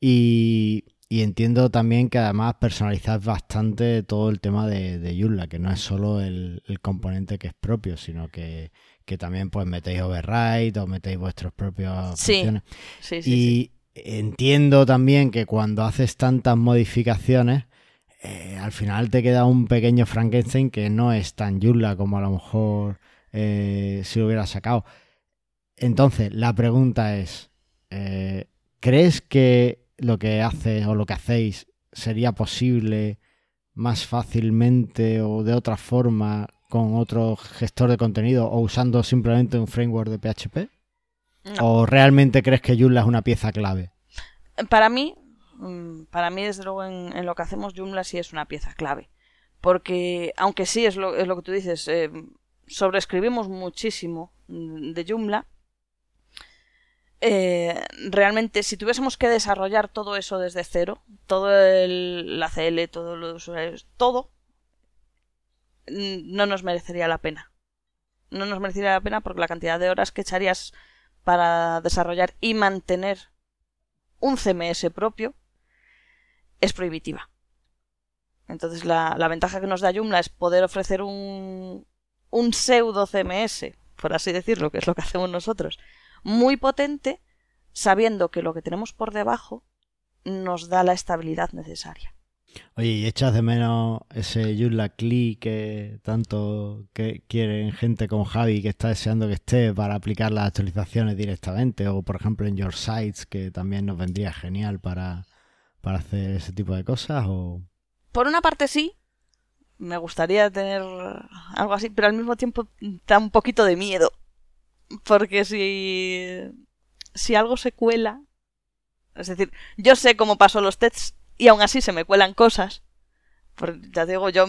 Y, entiendo también que además personalizáis bastante todo el tema de, de que no es solo el, componente que es propio, sino que, también pues metéis override o metéis vuestros propios sí. funciones. Sí, sí, y entiendo también que cuando haces tantas modificaciones, eh, al final te queda un pequeño Frankenstein que no es tan Joomla como a lo mejor eh, si lo hubiera sacado. Entonces, la pregunta es, eh, ¿crees que lo que haces o lo que hacéis sería posible más fácilmente o de otra forma con otro gestor de contenido o usando simplemente un framework de PHP? ¿O realmente crees que Joomla es una pieza clave? Para mí, mm, para mí desde luego en, lo que hacemos Joomla sí es una pieza clave. Porque, aunque sí es lo, es lo que tú dices, eh, sobreescribimos muchísimo mm, de Joomla, eh, realmente si tuviésemos que desarrollar todo eso desde cero, todo el, la CL, todo los usuarios, todo, no nos merecería la pena. No nos merecería la pena porque la cantidad de horas que echarías para desarrollar y mantener un CMS propio es prohibitiva. Entonces la, la ventaja que nos da Joomla es poder ofrecer un, un pseudo CMS, por así decirlo, que es lo que hacemos nosotros, muy potente, sabiendo que lo que tenemos por debajo nos da la estabilidad necesaria. Oye, ¿y echas de menos ese Joomla CLI que tanto que quieren gente como Javi que está deseando que esté para aplicar las actualizaciones directamente? O por ejemplo en Your Sites que también nos vendría genial para, para hacer ese tipo de cosas. O... Por una parte sí, me gustaría tener algo así, pero al mismo tiempo da un poquito de miedo. Porque si, si algo se cuela, es decir, yo sé cómo paso los tests y aún así se me cuelan cosas. ya digo, yo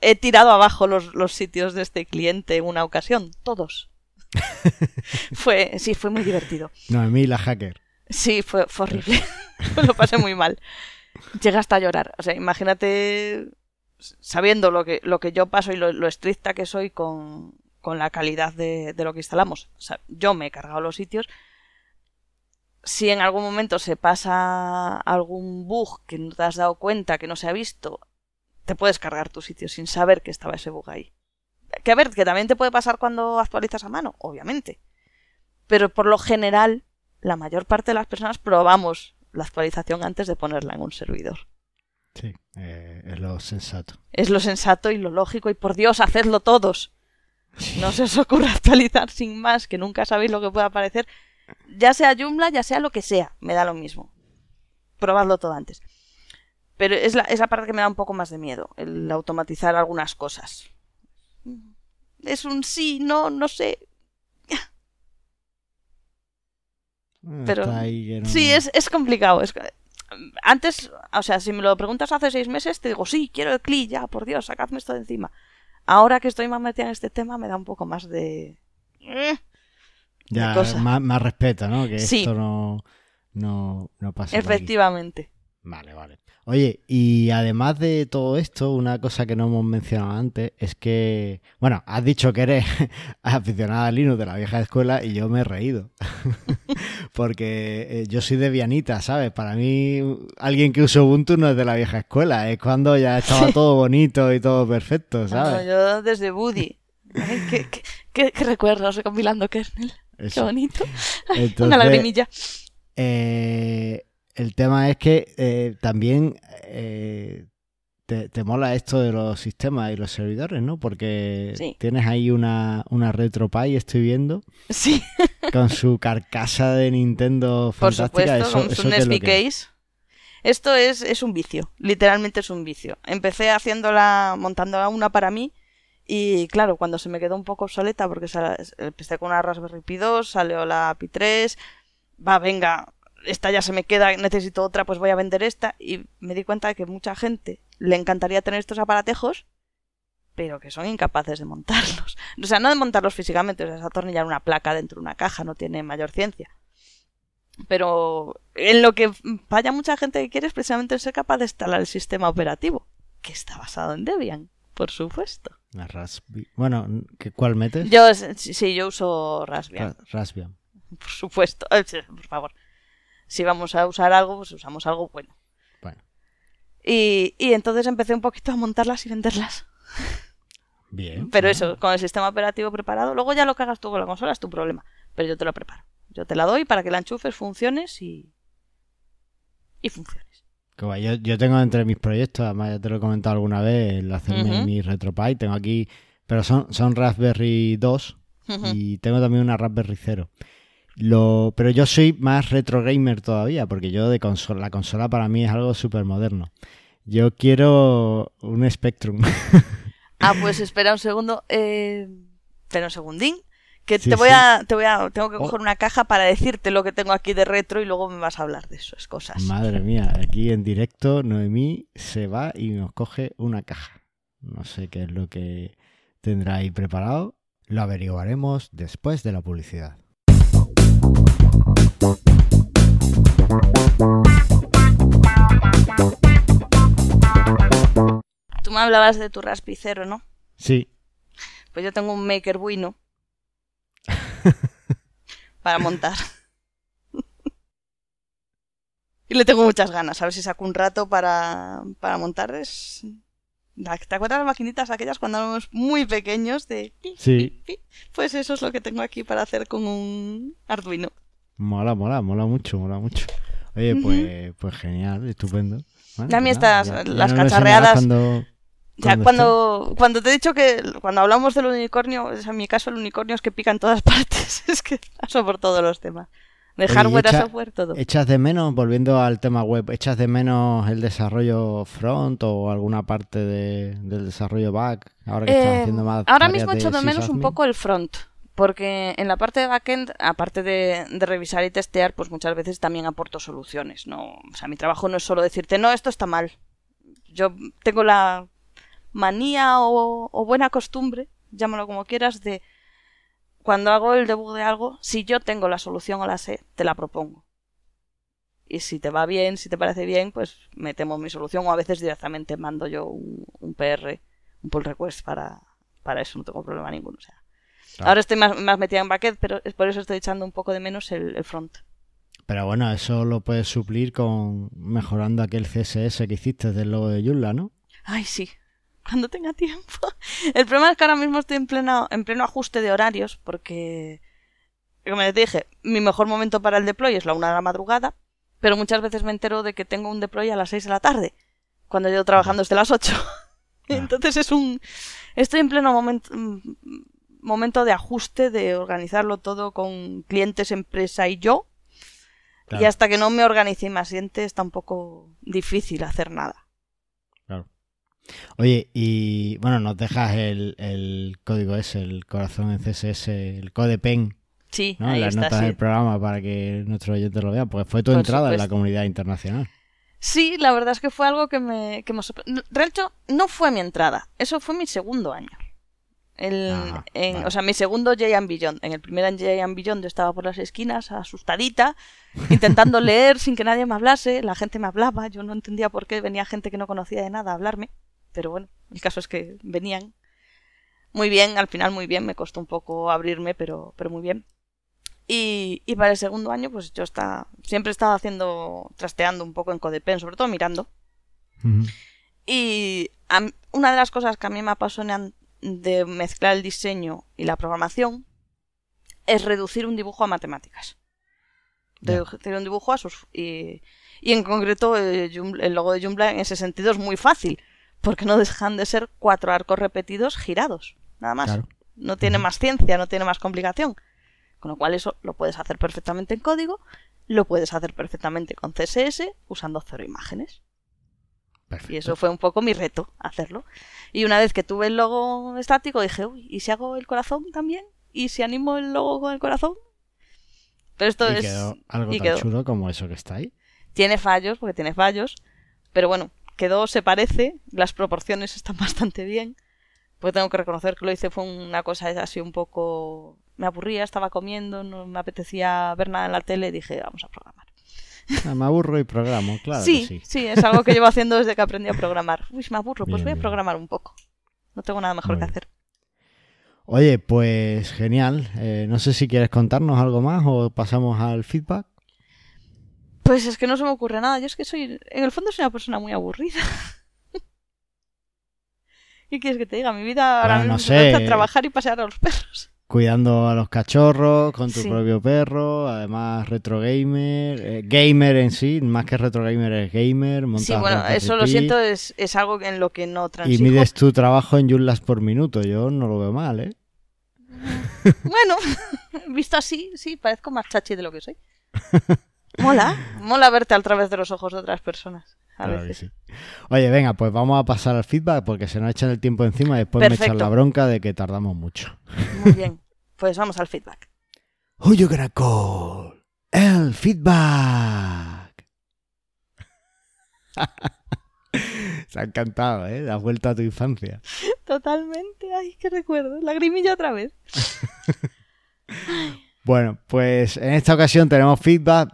he tirado abajo los, los, sitios de este cliente en una ocasión, todos. fue, sí, fue muy divertido. No, a mí la hacker. Sí, fue, horrible. lo pasé muy mal. Llega hasta a llorar. O sea, imagínate sabiendo lo que, lo que yo paso y lo estricta que soy con, con la calidad de, lo que instalamos. O sea, yo me he cargado los sitios. Si en algún momento se pasa algún bug que no te has dado cuenta, que no se ha visto, te puedes cargar tu sitio sin saber que estaba ese bug ahí. Que a ver, que también te puede pasar cuando actualizas a mano, obviamente. Pero por lo general, la mayor parte de las personas probamos la actualización antes de ponerla en un servidor. Sí, eh, es lo sensato. Es lo sensato y lo lógico, y por Dios, hacedlo todos. No se os ocurra actualizar sin más, que nunca sabéis lo que puede aparecer. Ya sea Joomla, ya sea lo que sea, me da lo mismo. Probadlo todo antes. Pero es la, esa parte que me da un poco más de miedo, el automatizar algunas cosas. Es un sí, no, no sé. Pero sí, es, es complicado. Es... Antes, o sea, si me lo preguntas hace seis meses, te digo, sí, quiero el CLI, ya, por Dios, sacadme esto de encima. Ahora que estoy más metida en este tema, me da un poco más de. Ya, Más, respeto, ¿no? Que esto no, no, no pasa. Efectivamente. Vale, vale. Oye, y además de todo esto, una cosa que no hemos mencionado antes es que, bueno, has dicho que eres aficionada a Linux de la vieja escuela y yo me he reído. Porque eh, yo soy de Vianita, ¿sabes? Para mí, alguien que usa Ubuntu no es de la vieja escuela, es cuando ya estaba todo bonito y todo perfecto, ¿sabes? yo desde Buddy. ¿Qué, qué, qué, recuerdos recompilando kernel? Qué bonito. Una lagrimilla. Eh, el tema es que eh, también eh, te, mola esto de los sistemas y los servidores, ¿no? Porque tienes ahí una, una RetroPie, estoy viendo. Sí. con su carcasa de Nintendo fantástica. Por supuesto, con su case. Esto es, es un vicio, literalmente es un vicio. Empecé haciéndola, montándola una para mí y claro, cuando se me quedó un poco obsoleta, porque empecé con una Raspberry Pi 2, salió la Pi 3, va, venga, esta ya se me queda, necesito otra, pues voy a vender esta. Y me di cuenta de que mucha gente le encantaría tener estos aparatejos, pero que son incapaces de montarlos. O sea, no de montarlos físicamente, o sea, es atornillar una placa dentro de una caja, no tiene mayor ciencia. Pero en lo que vaya mucha gente que quiere es precisamente ser capaz de instalar el sistema operativo, que está basado en Debian, por supuesto. Raspbian. Bueno, ¿cuál metes? Yo sí, yo uso Raspbian. Raspbian. Por supuesto. Por favor si vamos a usar algo, pues usamos algo bueno. Bueno. Y, y entonces empecé un poquito a montarlas y venderlas. Bien. Pero eso, con el sistema operativo preparado, luego ya lo que hagas tú con la consola es tu problema. Pero yo te lo preparo. Yo te la doy para que la enchufes, funciones y. y funciones. Yo, yo tengo entre mis proyectos, además ya te lo he comentado alguna vez, el hacerme mi RetroPie. Tengo aquí. Pero son, son Raspberry 2 y tengo también una Raspberry 0. Lo, pero yo soy más retro gamer todavía, porque yo de consola, la consola para mí es algo súper moderno. Yo quiero un Spectrum. ah, pues espera un segundo. Eh, espera un segundín. Que te voy a, te voy a, tengo que oh. coger una caja para decirte lo que tengo aquí de retro y luego me vas a hablar de esas cosas. Madre mía, aquí en directo Noemí se va y nos coge una caja. No sé qué es lo que tendrá ahí preparado. Lo averiguaremos después de la publicidad. Tú me hablabas de tu raspicero, ¿no? Sí. Pues yo tengo un maker bueno para montar. y le tengo muchas ganas. A ver si saco un rato para, para montar. Es... ¿Te acuerdas las maquinitas aquellas cuando éramos muy pequeños? De... Sí. Pues eso es lo que tengo aquí para hacer con un Arduino. Mola, mola, mola mucho, mola mucho. Oye, pues, pues genial, estupendo. a mí estas, las cacharreadas... Cuando, ya, cuando, cuando te he dicho que cuando hablamos del unicornio, en mi caso el unicornio es que pica en todas partes, es que paso por todos los temas. De hardware a software, todo. ¿Echas de menos, volviendo al tema web, echas de menos el desarrollo front o alguna parte del desarrollo back? Ahora que estás eh, haciendo más. Ahora mismo echo de menos un poco el front. Porque en la parte de backend, aparte de, revisar y testear, pues muchas veces también aporto soluciones. ¿no? O sea, mi trabajo no es solo decirte, no, esto está mal. Yo tengo la manía o, o buena costumbre, llámalo como quieras, de cuando hago el debug de algo, si yo tengo la solución o la sé, te la propongo. Y si te va bien, si te parece bien, pues metemos mi solución o a veces directamente mando yo un, un PR, un pull request para, para eso, no tengo problema ninguno. O sea, Ahora estoy más, más, metida en backend, pero es por eso estoy echando un poco de menos el, front. Pero bueno, eso lo puedes suplir con mejorando aquel CSS que hiciste del logo de Joomla, ¿no? Ay, sí. Cuando tenga tiempo. El problema es que ahora mismo estoy en pleno, en pleno ajuste de horarios porque, como les dije, mi mejor momento para el deploy es la una de la madrugada, pero muchas veces me entero de que tengo un deploy a las 6 de la tarde, cuando llevo trabajando desde las 8. Entonces es un... Estoy en pleno momento momento de ajuste, de organizarlo todo con clientes, empresa y yo. Y hasta que no me organice y me asiente está un poco difícil hacer nada. Oye, y bueno, nos dejas el, el código ese, el corazón en CSS, el code pen. Sí, ¿no? las notas del programa para que nuestros oyentes lo vean, porque fue tu entrada en la comunidad internacional. Sí, la verdad es que fue algo que me, que me sorprendió. De hecho, no fue mi entrada, eso fue mi segundo año. El- en- vale. O sea, mi segundo Giant Beyond. En el primer Giant Beyond yo estaba por las esquinas, asustadita, intentando leer sin que nadie me hablase. La gente me hablaba, yo no entendía por qué venía gente que no conocía de nada a hablarme. Pero bueno, el caso es que venían. Muy bien, al final muy bien, me costó un poco abrirme, pero, pero muy bien. Y, y para el segundo año, pues yo está, siempre estaba haciendo, trasteando un poco en Codepen, sobre todo mirando. Y a una de las cosas que a mí me apasionan de mezclar el diseño y la programación es reducir un dibujo a matemáticas. Reducir un dibujo a sus... Y, y en concreto eh, el logo de Joomla en ese sentido es muy fácil, porque no dejan de ser cuatro arcos repetidos girados, nada más. Claro. No tiene más ciencia, no tiene más complicación. Con lo cual eso lo puedes hacer perfectamente en código, lo puedes hacer perfectamente con CSS usando cero imágenes. Perfecto. Y eso fue un poco mi reto, hacerlo. Y una vez que tuve el logo estático, dije, uy, ¿y si hago el corazón también? ¿Y si animo el logo con el corazón? Pero esto Y es... quedó algo y tan quedó. chulo como eso que está ahí. Tiene fallos, porque tiene fallos. Pero bueno, quedó, se parece, las proporciones están bastante bien. Porque tengo que reconocer que lo hice fue una cosa así un poco... Me aburría, estaba comiendo, no me apetecía ver nada en la tele dije, vamos a programar. Ah, me aburro y programo, claro sí, que sí. sí, es algo que llevo haciendo desde que aprendí a programar. Uy, me aburro, pues Bien, voy a bien. programar un poco. No tengo nada mejor Muy que bien. hacer. Oye, pues genial. Eh, no sé si quieres contarnos algo más o pasamos al feedback. Pues es que no se me ocurre nada. Yo es que soy, en el fondo soy una persona muy aburrida. ¿Qué quieres que te diga? Mi vida ahora Bueno, mismo no sé. trabajar y pasear a los perros. Cuidando a los cachorros, con tu Sí. propio perro, además retro gamer, eh, gamer en sí, más que retro gamer es gamer, Sí, bueno, eso lo siento, es, es algo en lo que no Y transijo. mides tu trabajo en Joomlas por minuto, yo no lo veo mal, ¿eh? Bueno, visto así, sí, parezco más chachi de lo que soy. Mola, mola verte a través de los ojos de otras personas. A Claro que veces. sí. Oye, venga, pues vamos a pasar al feedback porque se nos echan el tiempo encima y después me echan la bronca de que tardamos mucho. Muy bien. Pues vamos al feedback. Who you gonna call? El feedback. Se ha encantado, ¿eh? Has vuelto a tu infancia. Totalmente. Ay, qué recuerdo. Lagrimilla otra vez. Bueno, pues en esta ocasión tenemos feedback.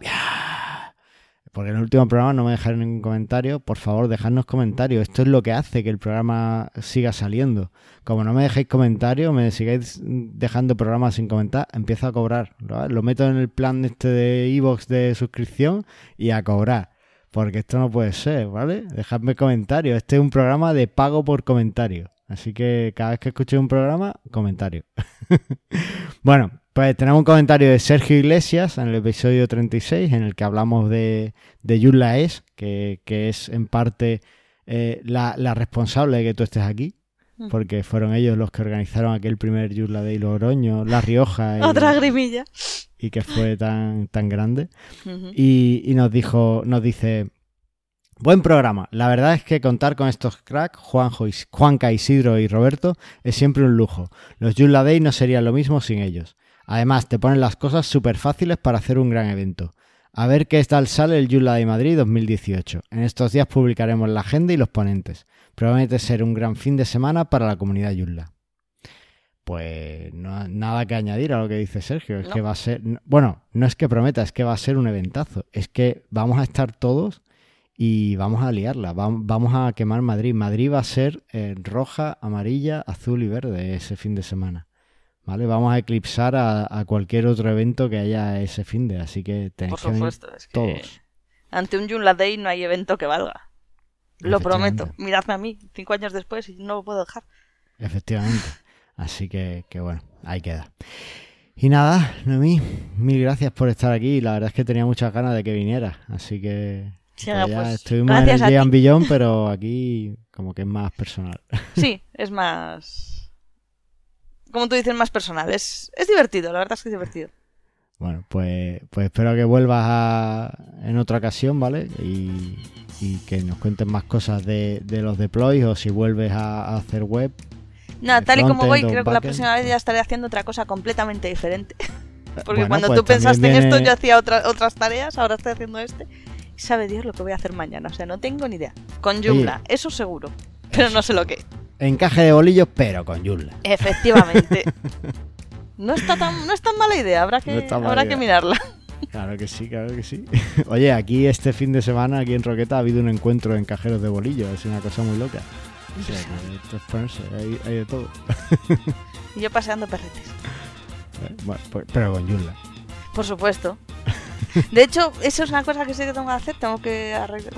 Porque en el último programa no me dejaron ningún comentario. Por favor, dejadnos comentarios. Esto es lo que hace que el programa siga saliendo. Como no me dejéis comentarios, me sigáis dejando programas sin comentar, empiezo a cobrar. Lo meto en el plan este de Evox de suscripción y a cobrar. Porque esto no puede ser, ¿vale? Dejadme comentarios. Este es un programa de pago por comentario. Así que cada vez que escuchéis un programa, comentario. bueno, pues tenemos un comentario de Sergio Iglesias en el episodio 36 en el que hablamos de, de Joomla Es, que, que es en parte eh, la, la responsable de que tú estés aquí. Mm. Porque fueron ellos los que organizaron aquel primer Joomla Day Logroño, La Rioja y, Otra lagrimilla. y que fue tan, tan grande y, y nos dijo, nos dice, buen programa. La verdad es que contar con estos cracks, Juanjo, Juanca, Isidro y Roberto, es siempre un lujo. Los Joomla Day no serían lo mismo sin ellos. Además, te ponen las cosas súper fáciles para hacer un gran evento. A ver qué tal sale el Joomla Day Madrid 2018. En estos días publicaremos la agenda y los ponentes. Promete ser un gran fin de semana para la comunidad Joomla. Pues no, nada que añadir a lo que dice Sergio. Es No. que va a ser. Bueno, no es que prometa, es que va a ser un eventazo. Es que vamos a estar todos y vamos a liarla. vam- Vamos a quemar Madrid. Madrid va a ser eh, roja, amarilla, azul y verde ese fin de semana. ¿Vale? Vamos a eclipsar a, a cualquier otro evento que haya ese fin de. Así que tenéis Por que. Es que todos. ante un Joomla Day no hay evento que valga. Lo prometo. Miradme a mí, cinco años después, y no lo puedo dejar. Efectivamente. Así que, que bueno, ahí queda. Y nada, Noemí, mil gracias por estar aquí. La verdad es que tenía muchas ganas de que vinieras. Así que Sí, pues pues, estuvimos en el Día ti. Billón, pero aquí como que es más personal. Sí, es más. Como tú dices, más personal. Es, es divertido, la verdad es que es divertido. Bueno, pues, pues espero que vuelvas a- en otra ocasión, ¿vale? Y, y que nos cuentes más cosas de, de los deploys o si vuelves a, a hacer web. Nada, ¿De tal y como voy, creo que la próxima vez ya estaré haciendo otra cosa completamente diferente. Porque Bueno, cuando pues tú pensaste en esto, yo hacía otra- otras tareas, ahora estoy haciendo este. Y sabe Dios lo que voy a hacer mañana. O sea, no tengo ni idea. Con Joomla, eso seguro. Pero no sé lo que. Encaje de bolillos, pero con Joomla. Efectivamente. No está tan, no es tan mala idea, habrá que, No habrá idea. que mirarla. Claro que sí, claro que sí. Oye, aquí este fin de semana, aquí en Roqueta, ha habido un encuentro en cajeros de bolillos. Es una cosa muy loca. O sea, que hay, hay de todo. Y yo paseando perretes. Eh, bueno, pues- pero con Joomla. Por supuesto. De hecho, eso es una cosa que sí que tengo que hacer. Tengo que arreglar-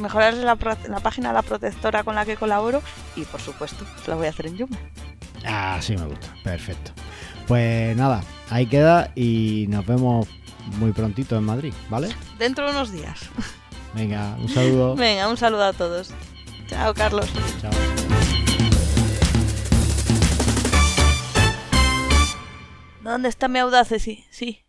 mejorar la, la página de la protectora con la que colaboro. Y por supuesto, la voy a hacer en Joomla. Ah, sí me gusta. Perfecto. Pues nada, ahí queda y nos vemos muy prontito en Madrid, ¿vale? Dentro de unos días. Venga, un saludo. Venga, un saludo a todos. Chao, Carlos. Chao. ¿Dónde está mi Audacity? Sí.